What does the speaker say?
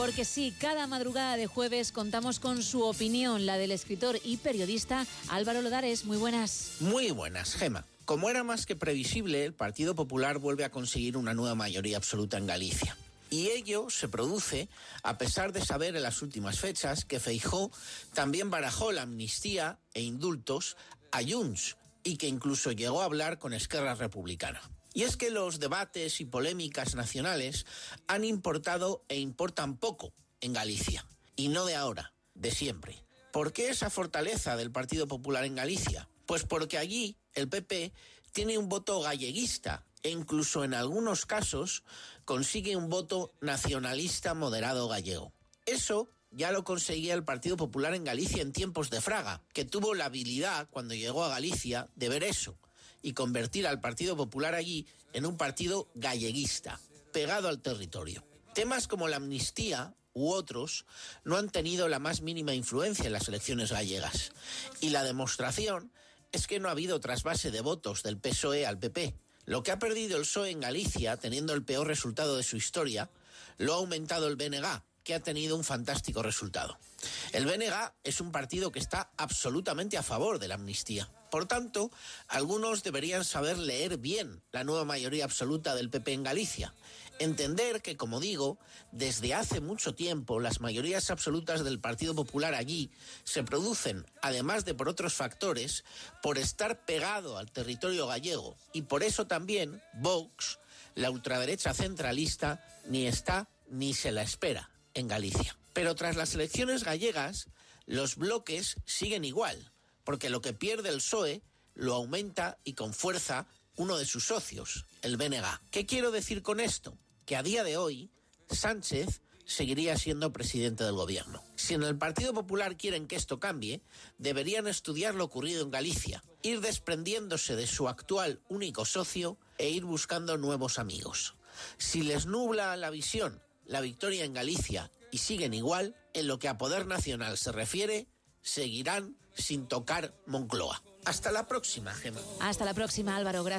Porque sí, cada madrugada de jueves contamos con su opinión, la del escritor y periodista Álvaro Lodares. Muy buenas. Muy buenas, Gema. Como era más que previsible, el Partido Popular vuelve a conseguir una nueva mayoría absoluta en Galicia. Y ello se produce a pesar de saber en las últimas fechas que Feijó también barajó la amnistía e indultos a Junts y que incluso llegó a hablar con Esquerra Republicana. Y es que los debates y polémicas nacionales han importado e importan poco en Galicia. Y no de ahora, de siempre. ¿Por qué esa fortaleza del Partido Popular en Galicia? Pues porque allí el PP tiene un voto galleguista e incluso en algunos casos consigue un voto nacionalista moderado gallego. Eso ya lo conseguía el Partido Popular en Galicia en tiempos de Fraga, que tuvo la habilidad cuando llegó a Galicia de ver eso y convertir al Partido Popular allí en un partido galleguista, pegado al territorio. Temas como la amnistía u otros no han tenido la más mínima influencia en las elecciones gallegas. Y la demostración es que no ha habido trasvase de votos del PSOE al PP. Lo que ha perdido el PSOE en Galicia, teniendo el peor resultado de su historia, lo ha aumentado el BNG, que ha tenido un fantástico resultado. El BNG es un partido que está absolutamente a favor de la amnistía. Por tanto, algunos deberían saber leer bien la nueva mayoría absoluta del PP en Galicia. Entender que, como digo, desde hace mucho tiempo las mayorías absolutas del Partido Popular allí se producen, además de por otros factores, por estar pegado al territorio gallego. Y por eso también Vox, la ultraderecha centralista, ni está ni se la espera en Galicia. Pero tras las elecciones gallegas, los bloques siguen igual, porque lo que pierde el PSOE lo aumenta y con fuerza uno de sus socios, el BNG. ¿Qué quiero decir con esto? Que a día de hoy, Sánchez seguiría siendo presidente del gobierno. Si en el Partido Popular quieren que esto cambie, deberían estudiar lo ocurrido en Galicia, ir desprendiéndose de su actual único socio e ir buscando nuevos amigos. Si les nubla la visión la victoria en Galicia y siguen igual, en lo que a poder nacional se refiere, seguirán sin tocar Moncloa. Hasta la próxima, Gemma. Hasta la próxima, Álvaro. Gracias.